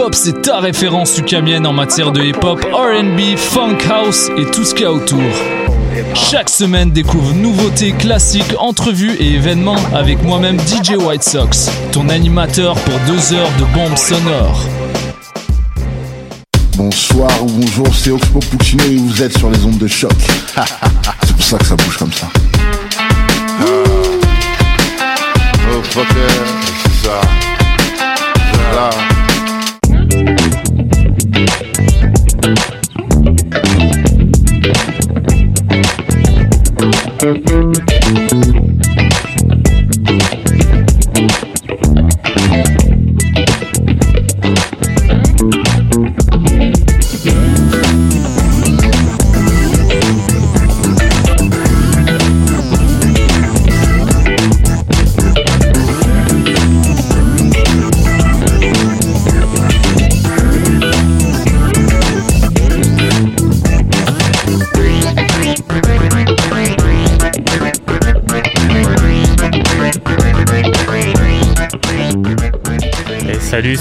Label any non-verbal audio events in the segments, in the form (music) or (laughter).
Hip-Hop, c'est ta référence ukamienne en matière de hip-hop, RB, funk house et tout ce qu'il y a autour. Chaque semaine, découvre nouveautés, classiques, entrevues et événements avec moi-même DJ White Sox, ton animateur pour deux heures de bombes sonores. Bonsoir ou bonjour, c'est Oxpo Puccino et vous êtes sur les ondes de choc. (laughs) c'est pour ça que ça bouge comme ça. Oh, c'est ça. Salut,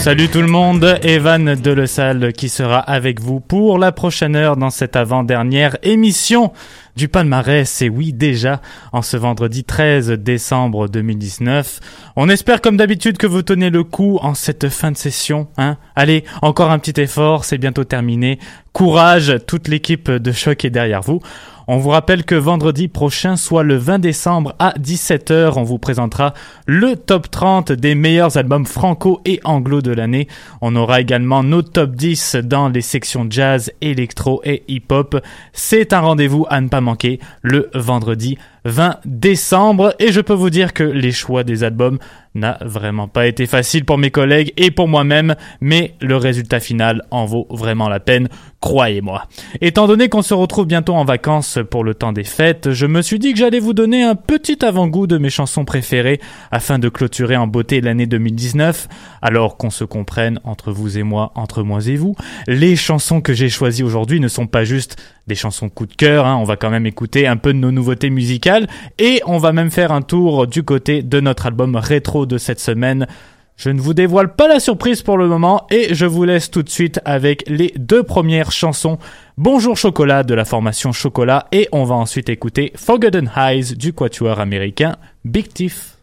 salut tout le monde, Evan Salle qui sera avec vous pour la prochaine heure dans cette avant-dernière émission du palmarès, et oui déjà, en ce vendredi 13 décembre 2019. On espère comme d'habitude que vous tenez le coup en cette fin de session, hein. Allez, encore un petit effort, c'est bientôt terminé. Courage, toute l'équipe de choc est derrière vous. On vous rappelle que vendredi prochain, soit le 20 décembre à 17h, on vous présentera le top 30 des meilleurs albums franco et anglo de l'année. On aura également nos top 10 dans les sections jazz, électro et hip-hop. C'est un rendez-vous à ne pas manquer le vendredi 20 décembre et je peux vous dire que les choix des albums n'a vraiment pas été facile pour mes collègues et pour moi-même, mais le résultat final en vaut vraiment la peine, croyez-moi. Étant donné qu'on se retrouve bientôt en vacances pour le temps des fêtes, je me suis dit que j'allais vous donner un petit avant-goût de mes chansons préférées afin de clôturer en beauté l'année 2019, alors qu'on se comprenne entre vous et moi, entre moi et vous. Les chansons que j'ai choisies aujourd'hui ne sont pas juste des chansons coup de cœur, hein. on va quand même écouter un peu de nos nouveautés musicales et on va même faire un tour du côté de notre album rétro de cette semaine. Je ne vous dévoile pas la surprise pour le moment et je vous laisse tout de suite avec les deux premières chansons Bonjour Chocolat de la formation Chocolat et on va ensuite écouter Forgotten Highs du quatuor américain Big Tiff.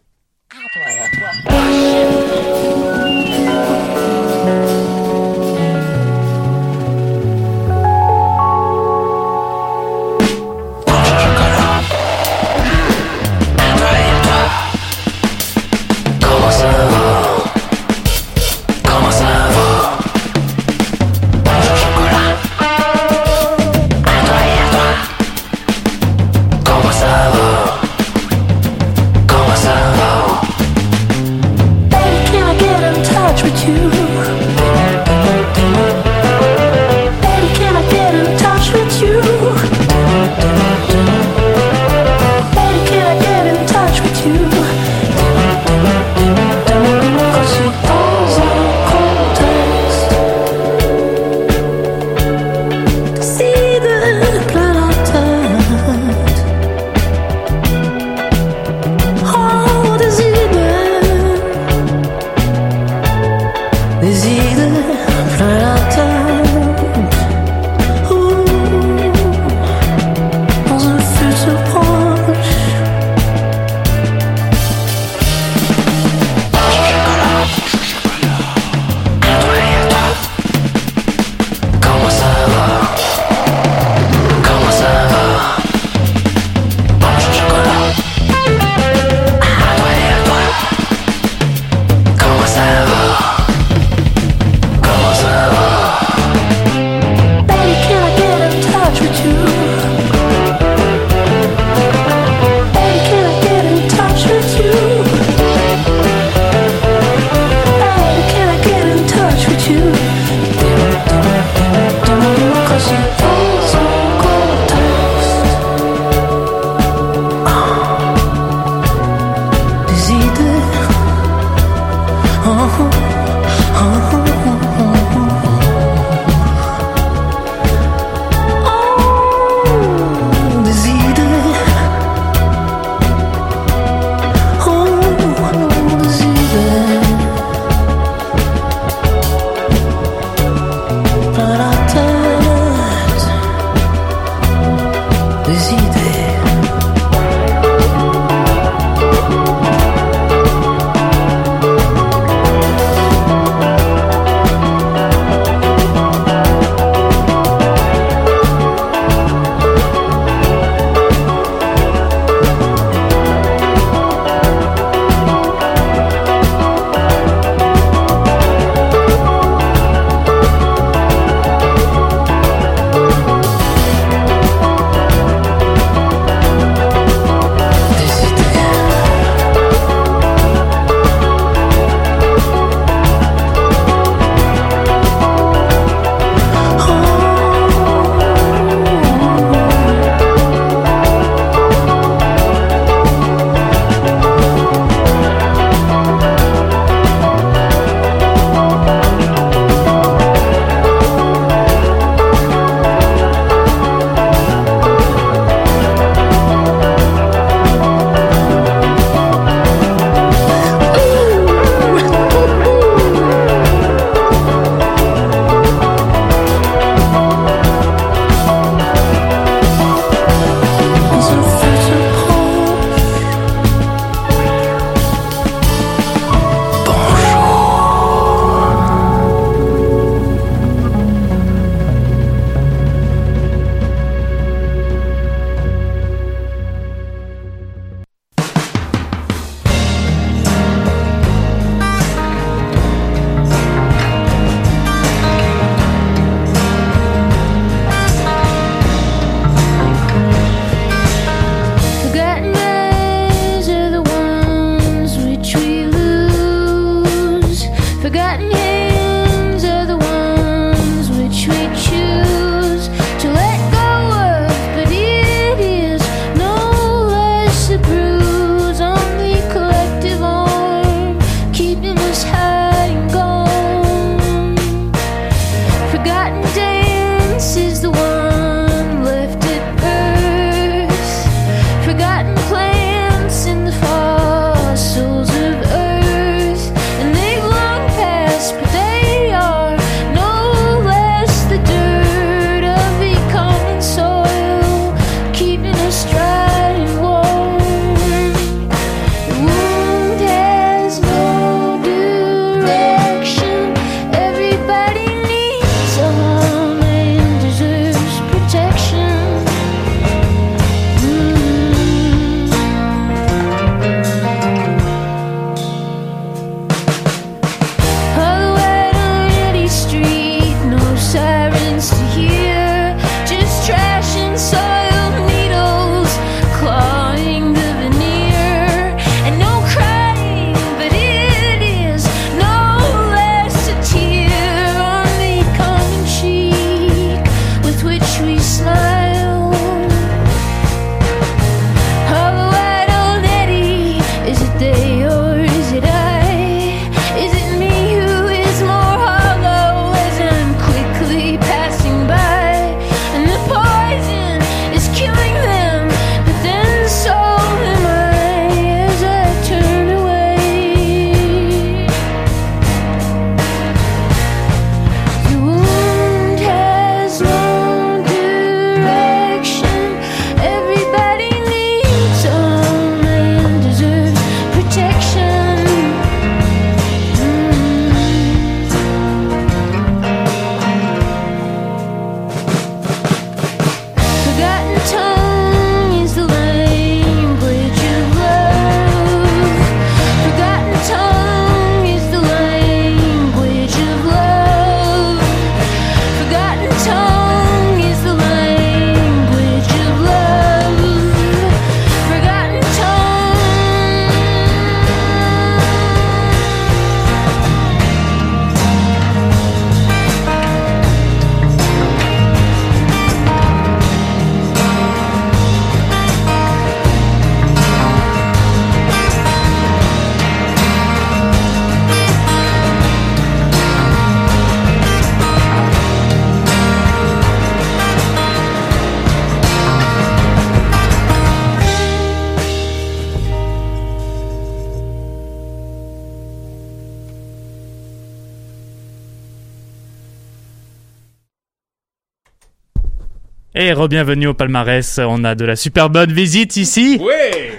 Et re-bienvenue au palmarès. On a de la super bonne visite ici. Ouais.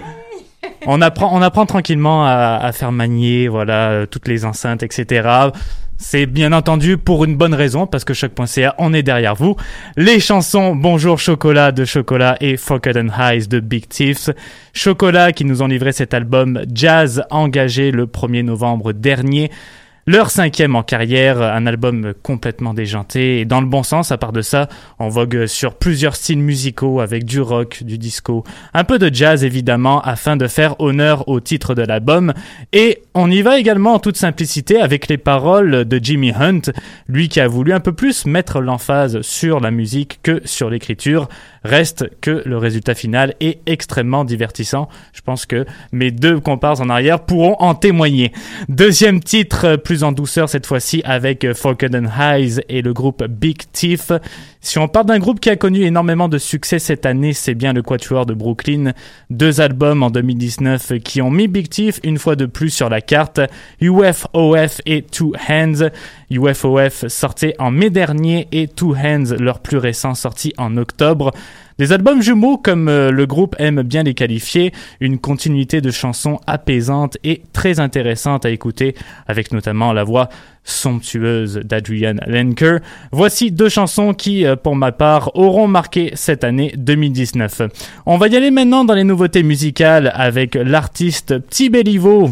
On apprend, on apprend tranquillement à, à faire manier, voilà, euh, toutes les enceintes, etc. C'est bien entendu pour une bonne raison, parce que choc.ca, on est derrière vous. Les chansons Bonjour Chocolat de Chocolat et Forgotten Highs de Big Thieves. Chocolat qui nous ont livré cet album Jazz engagé le 1er novembre dernier. Leur cinquième en carrière, un album complètement déjanté et dans le bon sens. À part de ça, on vogue sur plusieurs styles musicaux avec du rock, du disco, un peu de jazz évidemment afin de faire honneur au titre de l'album. Et on y va également en toute simplicité avec les paroles de Jimmy Hunt, lui qui a voulu un peu plus mettre l'emphase sur la musique que sur l'écriture. Reste que le résultat final est extrêmement divertissant. Je pense que mes deux comparses en arrière pourront en témoigner. Deuxième titre, plus en douceur cette fois-ci avec Forgotten Highs et le groupe Big Thief. Si on parle d'un groupe qui a connu énormément de succès cette année, c'est bien le Quatuor de Brooklyn. Deux albums en 2019 qui ont mis Big Thief une fois de plus sur la carte. UFOF et Two Hands. UFOF sorti en mai dernier et Two Hands, leur plus récent, sorti en octobre. Des albums jumeaux, comme euh, le groupe aime bien les qualifier, une continuité de chansons apaisantes et très intéressantes à écouter, avec notamment la voix somptueuse d'Adrian Lenker. Voici deux chansons qui, euh, pour ma part, auront marqué cette année 2019. On va y aller maintenant dans les nouveautés musicales avec l'artiste Petit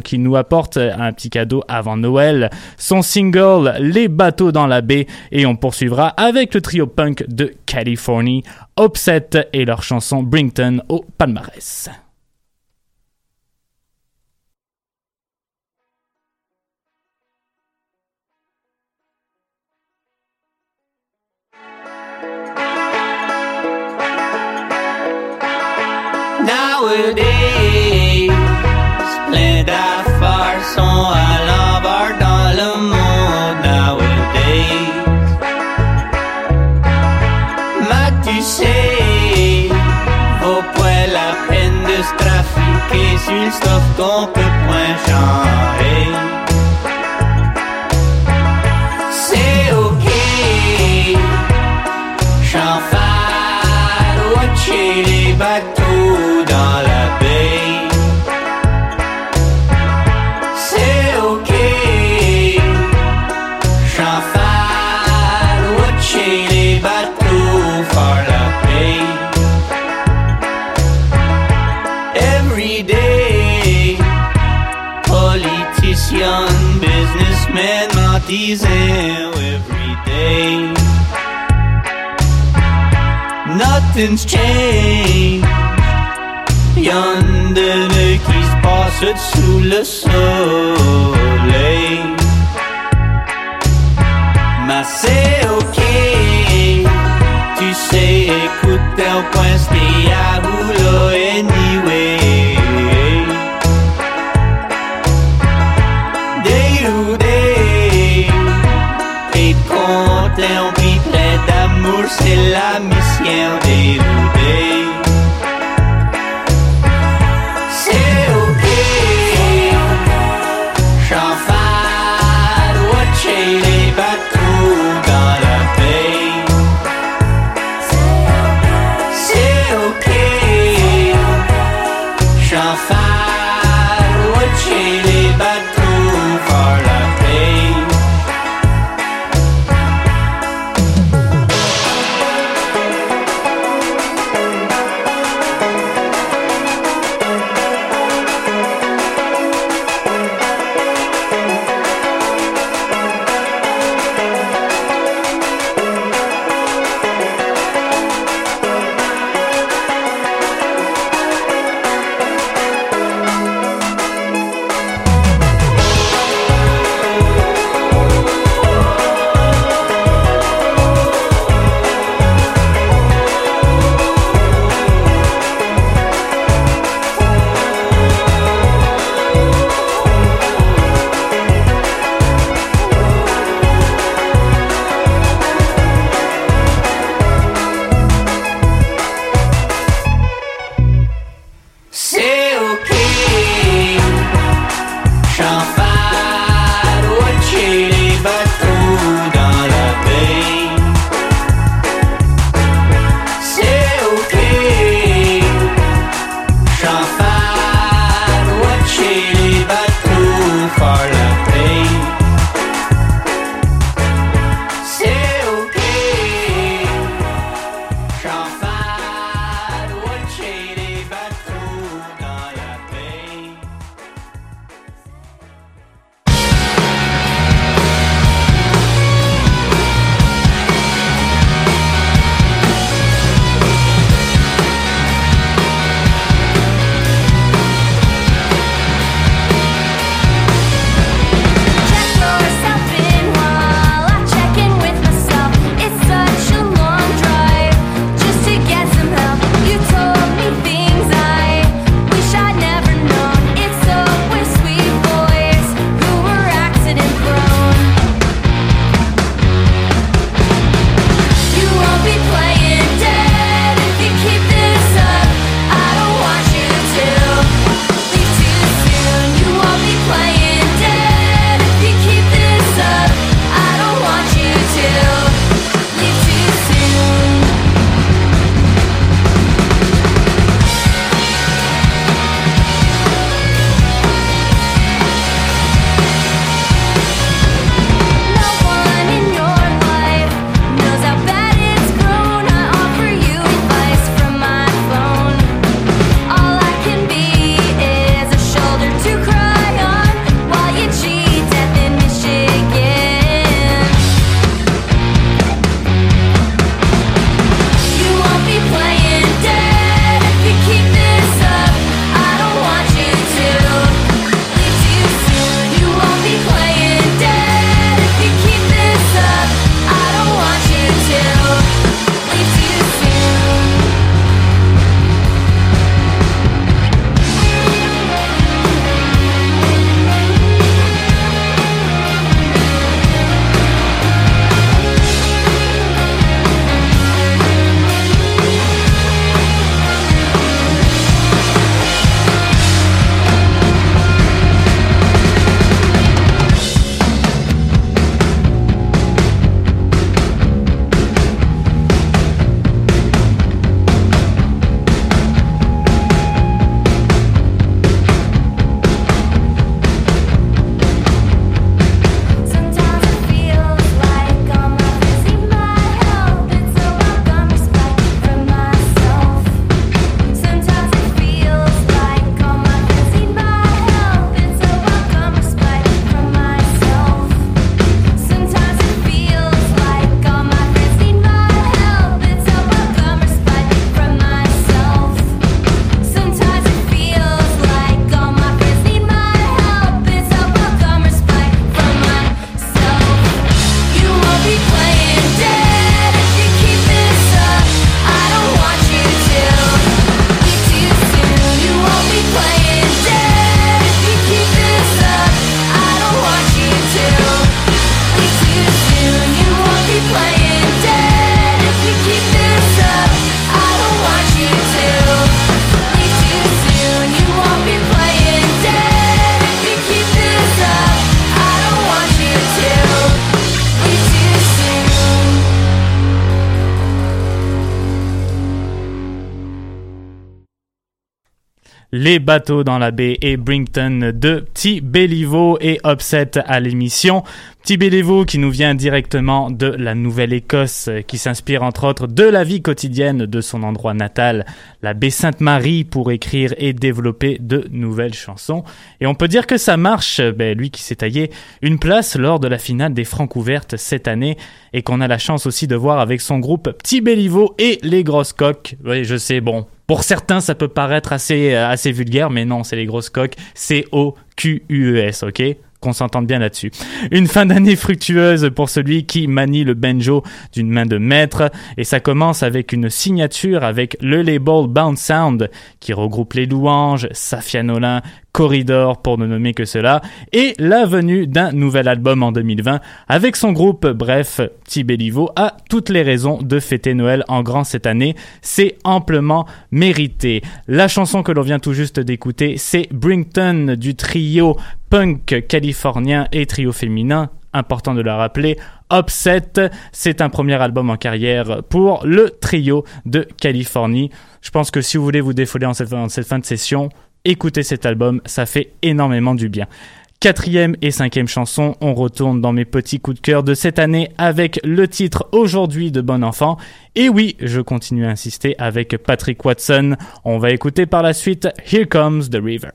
qui nous apporte un petit cadeau avant Noël, son single Les bateaux dans la baie et on poursuivra avec le trio punk de Californie, Offset et leur chanson Brington au palmarès. She stuffed on Pip shine. these hell every day. Nothing's changed. Yonder, the keys pass passe sous le soleil. Mais c'est ok, tu sais, écoute tel point Bateaux dans la baie et Brington de Petit Béliveau et Upset à l'émission. Petit Béliveau qui nous vient directement de la Nouvelle-Écosse, qui s'inspire entre autres de la vie quotidienne de son endroit natal, la baie Sainte-Marie, pour écrire et développer de nouvelles chansons. Et on peut dire que ça marche, ben, lui qui s'est taillé une place lors de la finale des Francs ouvertes cette année et qu'on a la chance aussi de voir avec son groupe Petit Béliveau et les Grosses Coques. Oui, je sais, bon, pour certains, ça peut paraître assez, euh, assez vulgaire, mais non, c'est les grosses coques. C-O-Q-U-E-S, ok? Qu'on s'entende bien là-dessus. Une fin d'année fructueuse pour celui qui manie le banjo d'une main de maître et ça commence avec une signature avec le label Bound Sound qui regroupe les louanges, Safia Nolin, Corridor pour ne nommer que cela, et la venue d'un nouvel album en 2020 avec son groupe, bref, Tibelivo a toutes les raisons de fêter Noël en grand cette année, c'est amplement mérité. La chanson que l'on vient tout juste d'écouter, c'est Brington du trio punk californien et trio féminin important de le rappeler, Upset. C'est un premier album en carrière pour le trio de Californie. Je pense que si vous voulez vous défouler en cette, en cette fin de session, écoutez cet album, ça fait énormément du bien. Quatrième et cinquième chanson, on retourne dans mes petits coups de cœur de cette année avec le titre Aujourd'hui de Bon Enfant. Et oui, je continue à insister avec Patrick Watson. On va écouter par la suite Here Comes the River.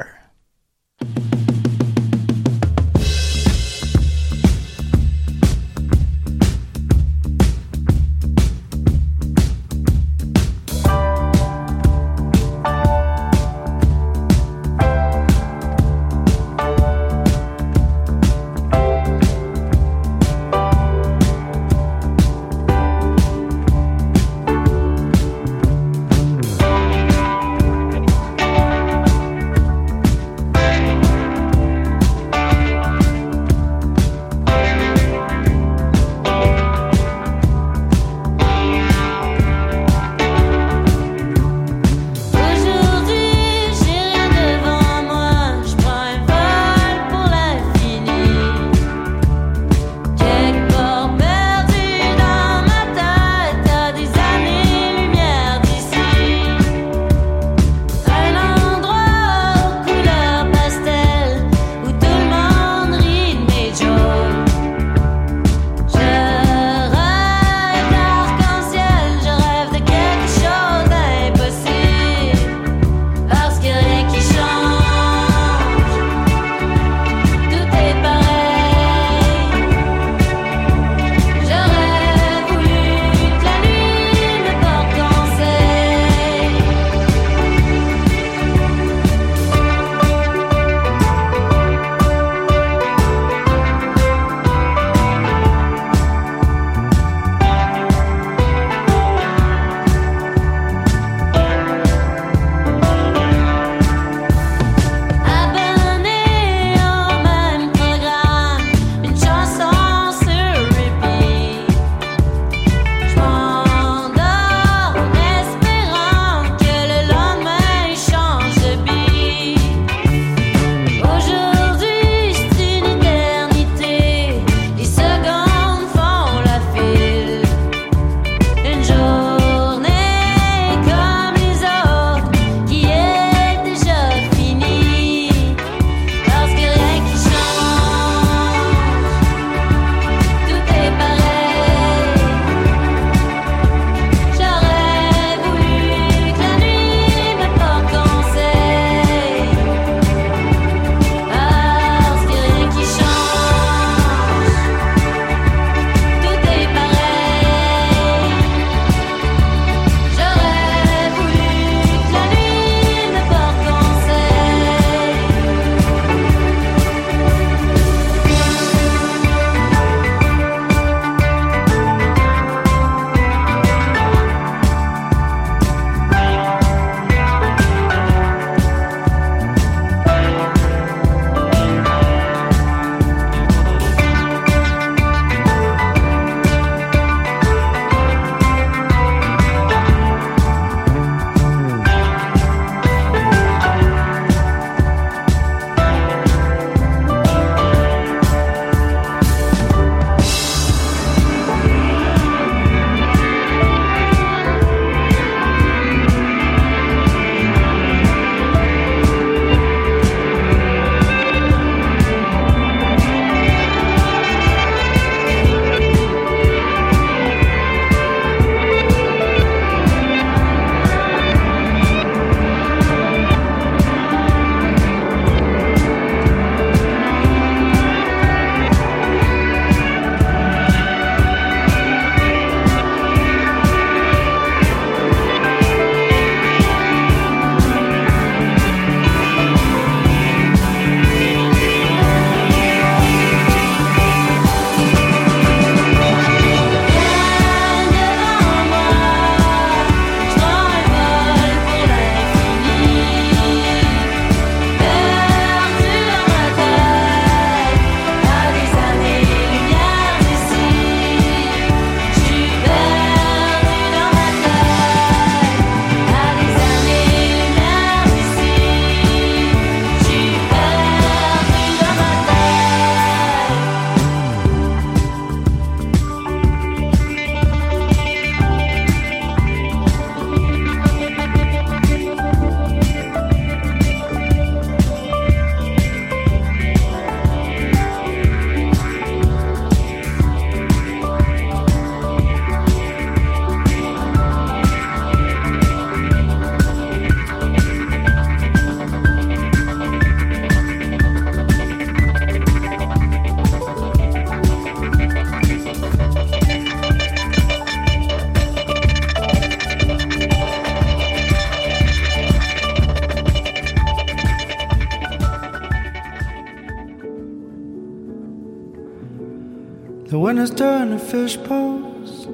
Fish pose.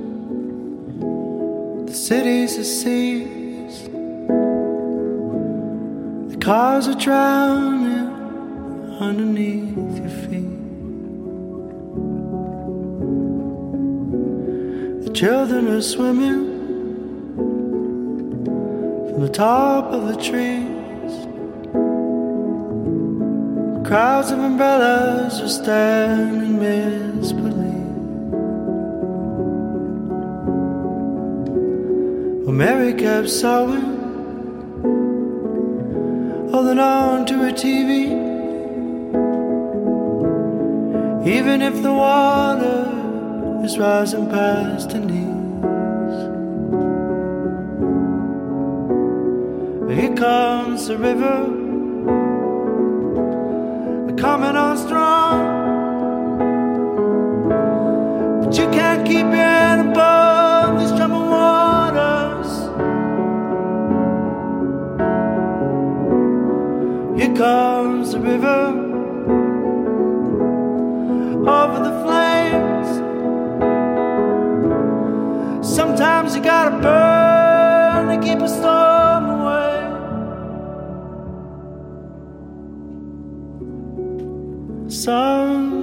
The city's a seas. The cars are drowning underneath your feet. The children are swimming from the top of the trees. Crowds of umbrellas are standing in Mary kept sewing, holding on to her TV. Even if the water is rising past her knees. Here comes the river coming on strong. Here comes the river over the flames. Sometimes you gotta burn to keep a storm away. Sometimes,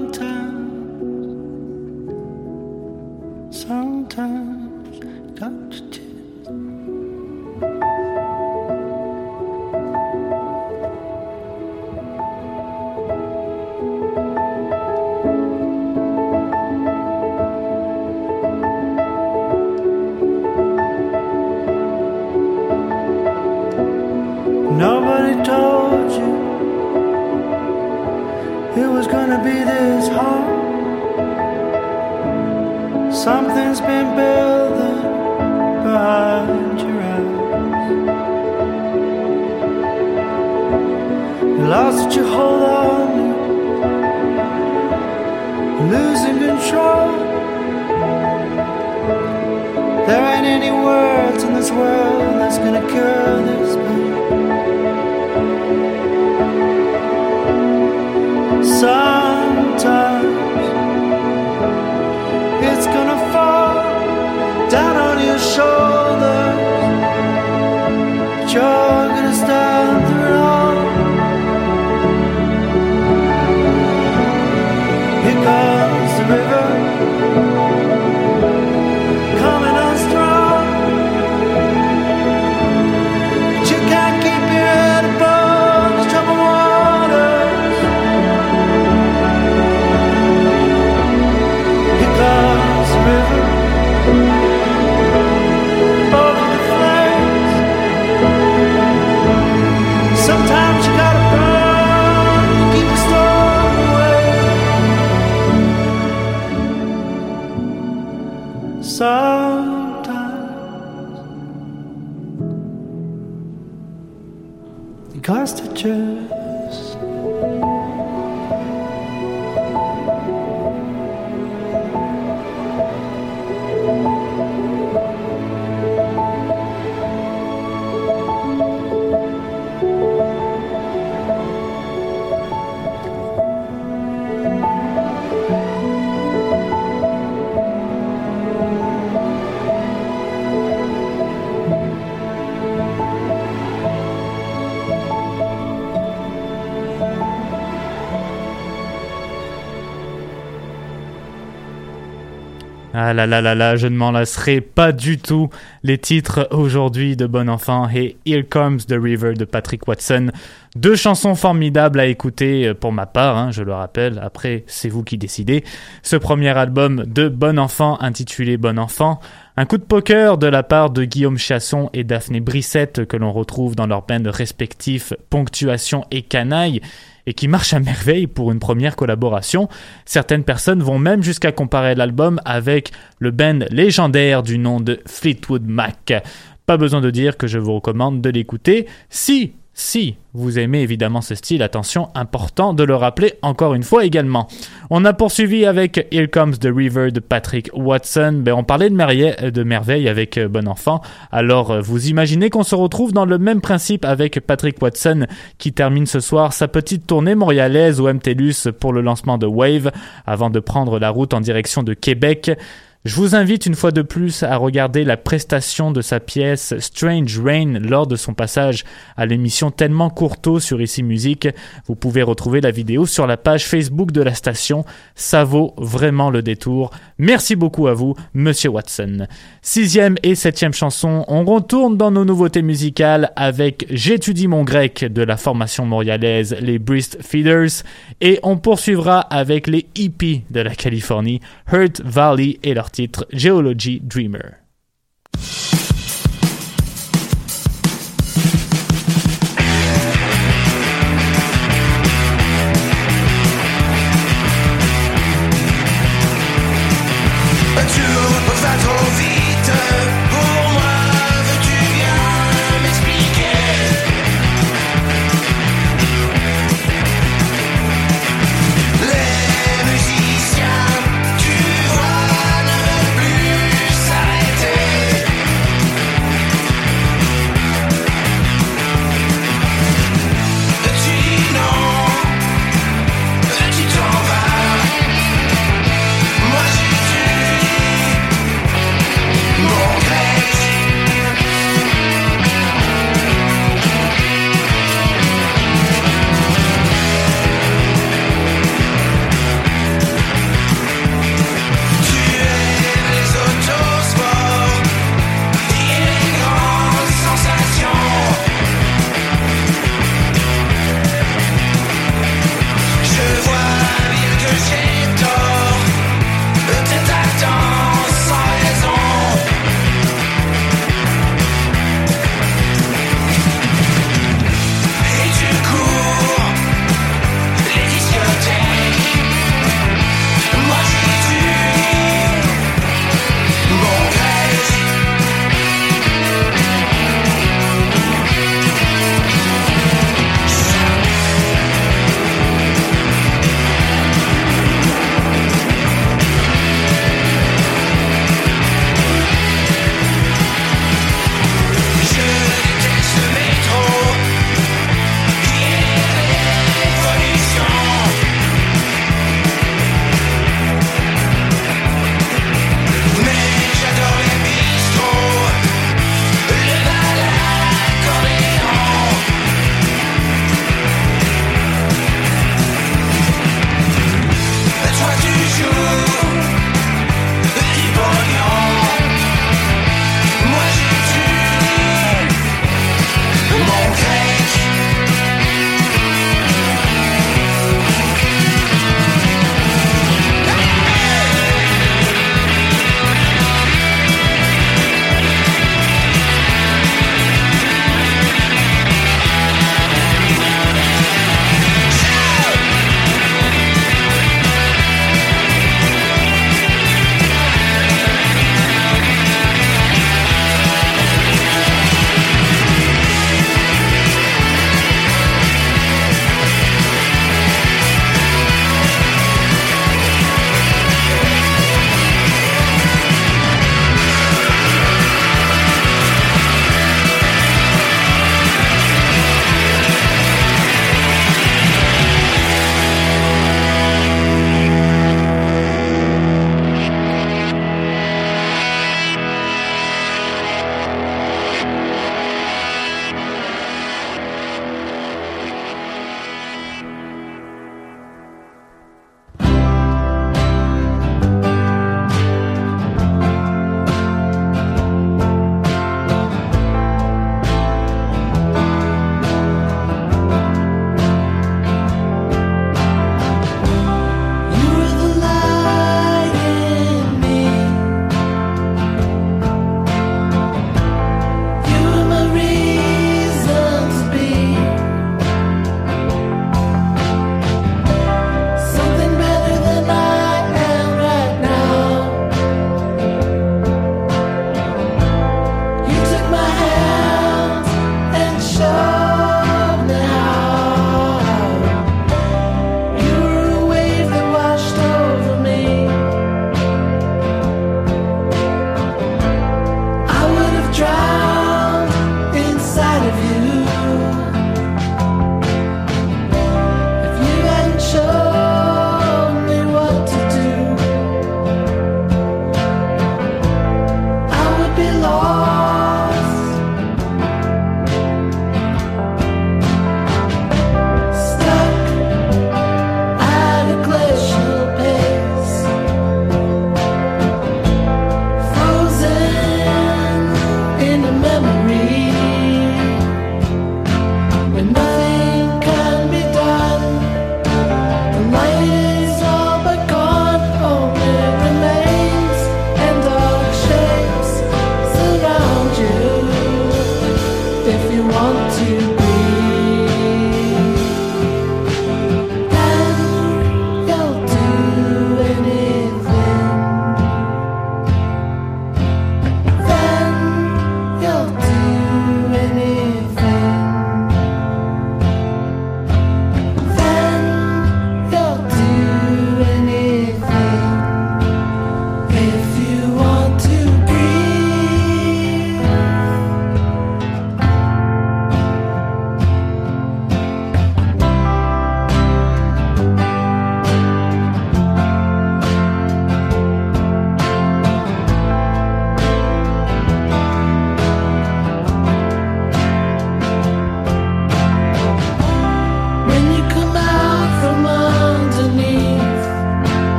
je ne m'en lasserai pas du tout. Les titres aujourd'hui de Bon Enfant et Here Comes the River de Patrick Watson. Deux chansons formidables à écouter euh, pour ma part, hein, je le rappelle. Après, c'est vous qui décidez. Ce premier album de Bon Enfant intitulé Bon Enfant. Un coup de poker de la part de Guillaume Chasson et Daphné Brissette que l'on retrouve dans leurs bands respectifs Ponctuation et Canaille et qui marche à merveille pour une première collaboration. Certaines personnes vont même jusqu'à comparer l'album avec le band légendaire du nom de Fleetwood Mac. Pas besoin de dire que je vous recommande de l'écouter si Si vous aimez évidemment ce style, attention, important de le rappeler encore une fois également. On a poursuivi avec Here Comes the River de Patrick Watson. Ben, on parlait de, merveille, de merveille avec euh, Bon Enfant. Alors, euh, vous imaginez qu'on se retrouve dans le même principe avec Patrick Watson qui termine ce soir sa petite tournée montréalaise au MTLUS pour le lancement de Wave avant de prendre la route en direction de Québec. Je vous invite une fois de plus à regarder la prestation de sa pièce Strange Rain lors de son passage à l'émission Tellement Courteau sur Ici Musique. Vous pouvez retrouver la vidéo sur la page Facebook de la station. Ça vaut vraiment le détour. Merci beaucoup à vous, Monsieur Watson. Sixième et septième chanson, on retourne dans nos nouveautés musicales avec J'étudie mon grec de la formation montréalaise les Brist Feeders et on poursuivra avec les hippies de la Californie, Hurt Valley et leur titre Geology Dreamer.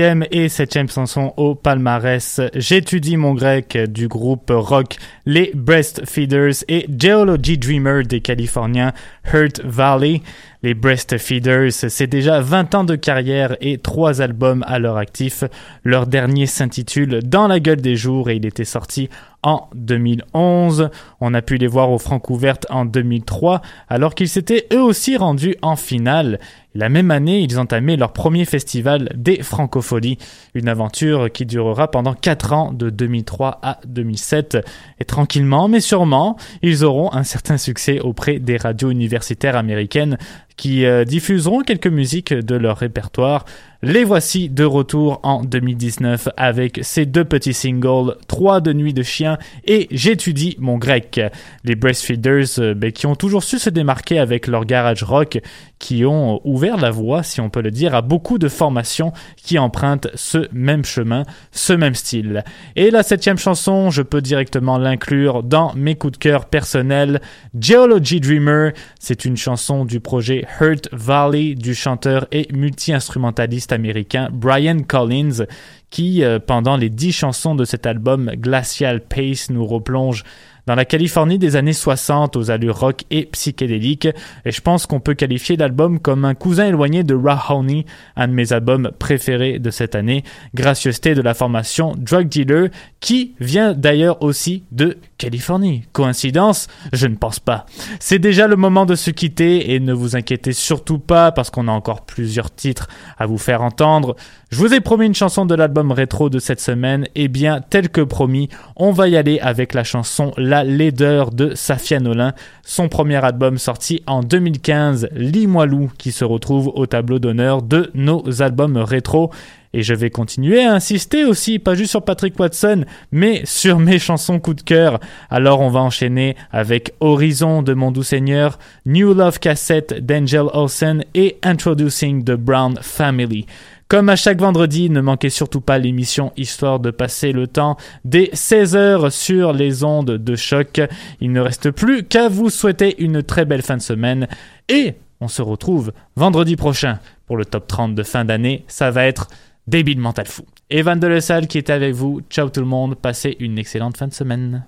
Sixième et septième chanson au palmarès. J'étudie mon grec du groupe rock Les Breastfeeders et Geology Dreamer des Californiens Hurt Valley. Les Breastfeeders, c'est déjà 20 ans de carrière et trois albums à leur actif. Leur dernier s'intitule Dans la gueule des jours et il était sorti en 2011. On a pu les voir au Francouverte en 2003 alors qu'ils s'étaient eux aussi rendus en finale. La même année, ils entamaient leur premier festival des Francopholies, une aventure qui durera pendant 4 ans de 2003 à 2007. Et tranquillement, mais sûrement, ils auront un certain succès auprès des radios universitaires américaines qui euh, diffuseront quelques musiques de leur répertoire. Les voici de retour en 2019 avec ces deux petits singles, Trois de nuit de chien et J'étudie mon grec. Les Breastfeeders euh, ben, qui ont toujours su se démarquer avec leur garage rock, qui ont ouvert la voie, si on peut le dire, à beaucoup de formations qui empruntent ce même chemin, ce même style. Et la septième chanson, je peux directement l'inclure dans mes coups de cœur personnels. Geology Dreamer, c'est une chanson du projet Hurt Valley du chanteur et multi-instrumentaliste américain Brian Collins qui, euh, pendant les dix chansons de cet album Glacial Pace, nous replonge dans la Californie des années 60 aux allures rock et psychédéliques, et je pense qu'on peut qualifier l'album comme un cousin éloigné de Rahoney, un de mes albums préférés de cette année, gracieuseté de la formation Drug Dealer, qui vient d'ailleurs aussi de Californie. Coïncidence? Je ne pense pas. C'est déjà le moment de se quitter, et ne vous inquiétez surtout pas, parce qu'on a encore plusieurs titres à vous faire entendre. Je vous ai promis une chanson de l'album rétro de cette semaine, et bien, tel que promis, on va y aller avec la chanson La laideur de Safia Nolin, son premier album sorti en 2015, Limoilou, qui se retrouve au tableau d'honneur de nos albums rétro. Et je vais continuer à insister aussi, pas juste sur Patrick Watson, mais sur mes chansons coup de cœur. Alors on va enchaîner avec Horizon de Mon Doux Seigneur, New Love Cassette d'Angel Olsen et Introducing the Brown Family. Comme à chaque vendredi, ne manquez surtout pas l'émission histoire de passer le temps dès 16h sur les ondes de choc. Il ne reste plus qu'à vous souhaiter une très belle fin de semaine et on se retrouve vendredi prochain pour le top 30 de fin d'année. Ça va être débile mental fou. Evan Delessal qui est avec vous. Ciao tout le monde. Passez une excellente fin de semaine.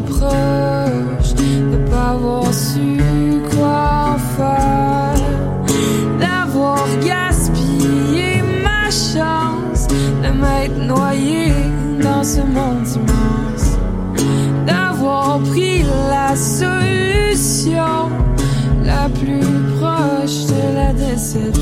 Reproche de pas avoir su quoi faire, d'avoir gaspillé ma chance de m'être noyé dans ce monde immense, d'avoir pris la solution la plus proche de la déception.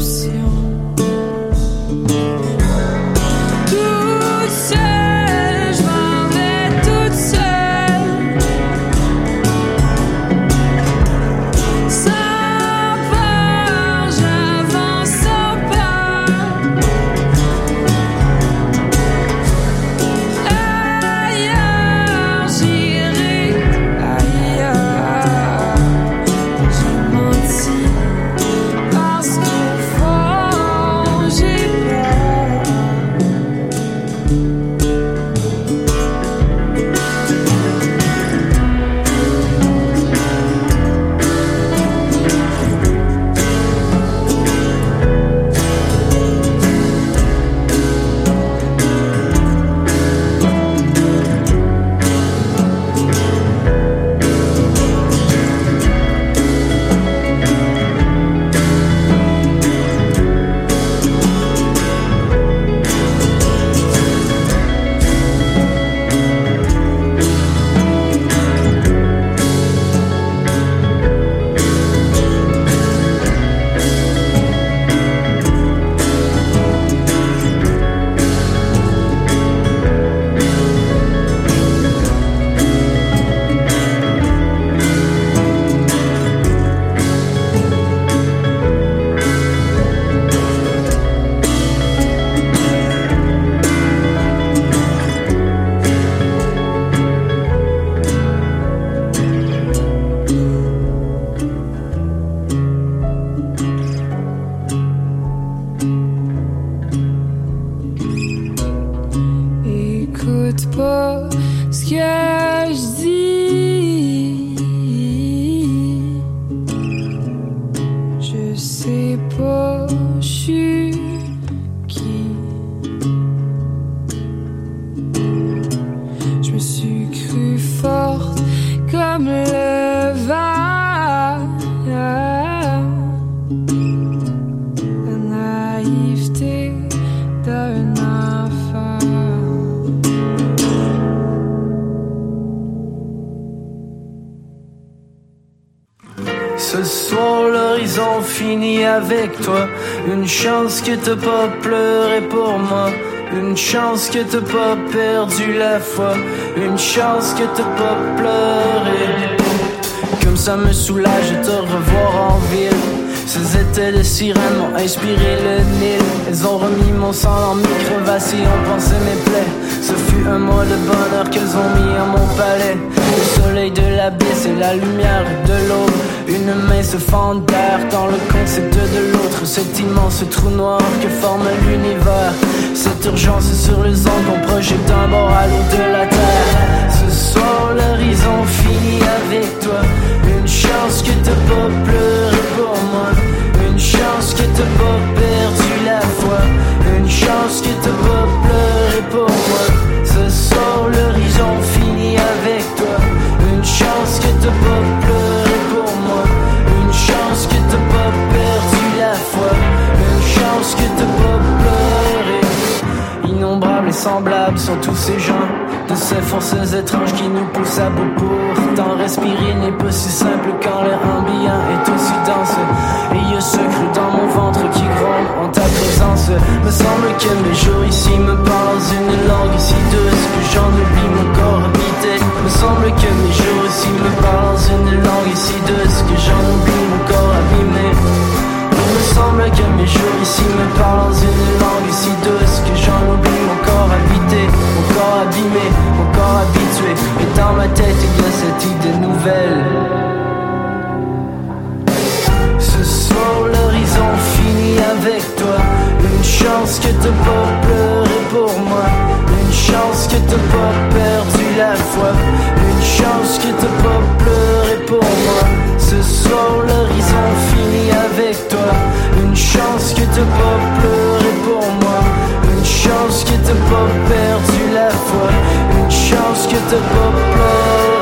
Une chance que t'as pas pleuré pour moi. Une chance que t'as pas perdu la foi. Une chance que t'as pas pleuré. Comme ça me soulage de te revoir en ville. Ces étés de sirènes m'ont inspiré le Nil. Elles ont remis mon sang mes crevasses et ont pensé mes plaies Un mois de bonheur qu'elles ont mis à mon palais. Le soleil de l'abysse et la lumière de l'aube. Une main se fend dans le concept de l'autre. Cet immense trou noir que forme l'univers. Cette urgence sur les ondes qu'on projette d'un bord à l'autre de la terre. Ce soir l'horizon finit avec toi. Une chance que t'as pas pleuré semblables sont tous ces gens. De ces forces étranges qui nous poussent à bout Pourtant respirer n'est pas si simple quand l'air ambiant est aussi dense. Et ce cru dans mon ventre qui gronde en ta présence. Me semble que mes jours ici me parlent une langue si douce Que j'en oublie mon corps habité. Me semble que mes jours ici me parlent une langue si douce Que j'en oublie mon corps mes jours ici me parlent une langue si douce que j'en oublie mon corps habité, mon corps abîmé, mon corps habitué? Et dans ma tête il y a cette idée nouvelle. Ce soir l'horizon finit avec toi. Une chance que t'as pas pleuré pour moi. Une chance que t'as pas perdu la foi. Une chance que t'as pas pleuré pour moi. Ce soir l'horizon finit avec toi. Une chance que t'as pas pleuré pour moi. Une chance que t'as pas perdu la foi. Une chance que t'as pas pleuré.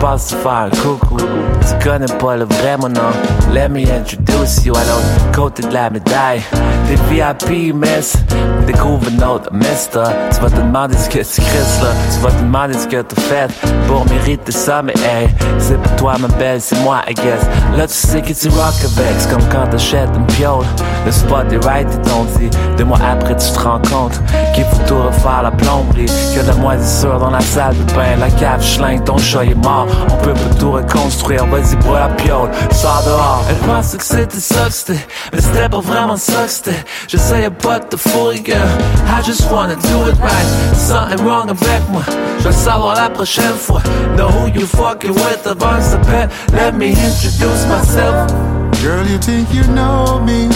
Te faire coucou. Tu connais pas le vrai mon nom. Let me introduce you à l'autre côté de la médaille. Des VIP, miss. Découvre un autre mister. Tu vas te demander ce que tu crises là. Tu vas te demander ce que t'as fait pour mériter ça. Mais hey, c'est pas toi ma belle, c'est moi, I guess. Là, tu sais que tu rock avec. C'est comme quand t'achètes une piole. Le spot est right, ils t'ont dit. Deux mois après, tu te rends compte qu'il faut tout refaire la plomberie. A de la moisissure dans la salle de bain. La cave schlingue, ton chat est mort. On peut pas tout reconstruire. Vas-y, bois la piole. Sors dehors. Elle pensait que c'était ça que c'était. Mais c'était pas vraiment ça que c'était. J'essayais pas de te fourrer. I just wanna do it right. Something wrong avec moi. Je veux savoir la prochaine fois. Know who you fucking with avant que ça pète. Let me introduce myself. Girl, you think you know me?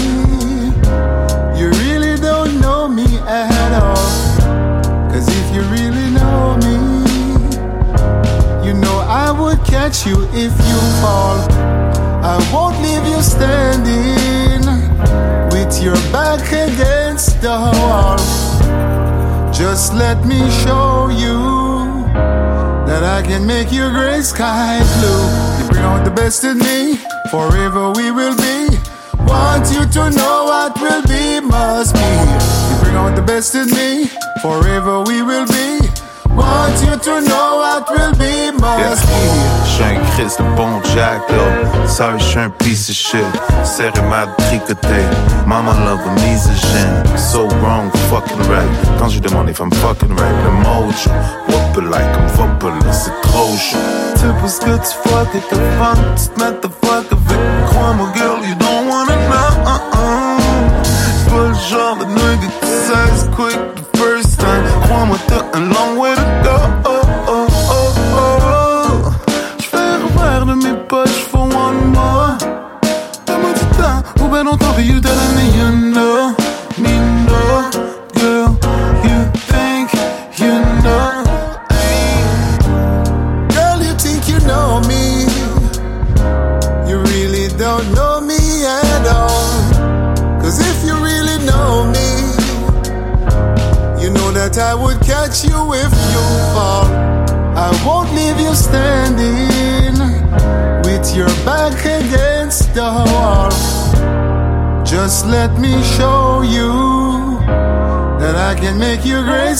Would catch you if you fall. I won't leave you standing with your back against the wall. Just let me show you that I can make your gray sky blue. You bring out the best in me, forever we will be. Want you to know what will be must be. You bring out the best in me, forever we will be. Want you to know what will be must be. J'suis un Chris de bon Jack, though. Sorry, j'suis un piece of shit. Serré mal tricoté. Mama love a misogyne. So wrong, fucking right. Quand j'ai demandé if I'm fucking right, le mojo. Whoop it like I'm football, c'est trop chaud. C'est parce que tu fuck et que fun, tu te mets the fuck avec. Crois-moi, girl, you don't wanna know. Uh-uh. C'est uh. pas le genre de nigga qui says quick the first time. Crois-moi, t'as un long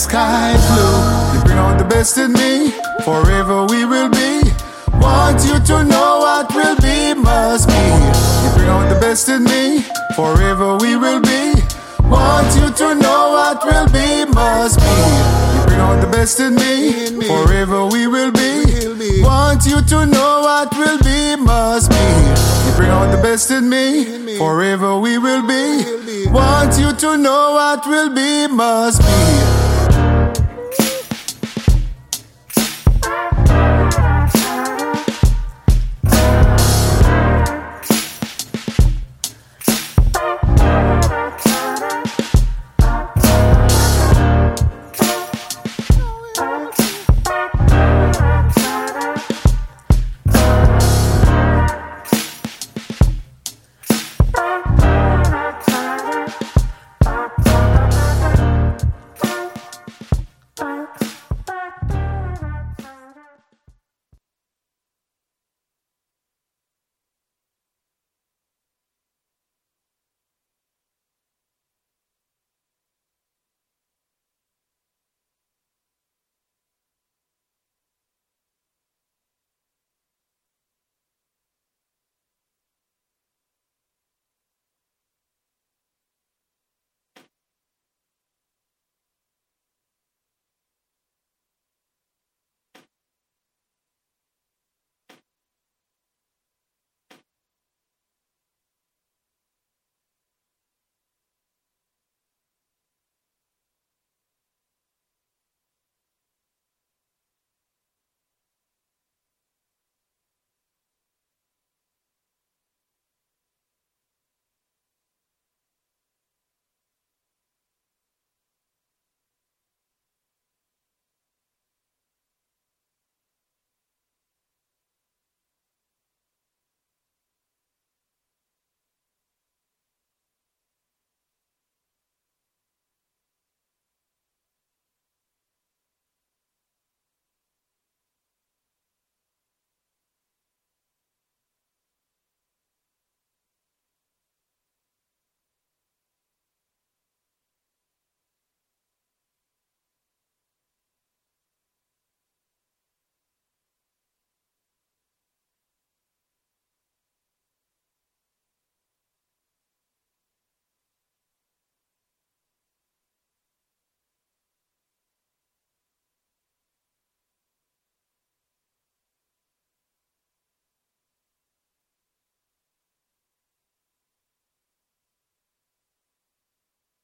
skies blue. You bring out the best in me, forever we will be. Want you to know what will be must be. You bring out the best in me, forever we will be. Want you to know what will be must be. You bring out the best in me, forever we will be. Want you to know what will be must be. You bring out the best in me, forever we will be. Want you to know what will be must be.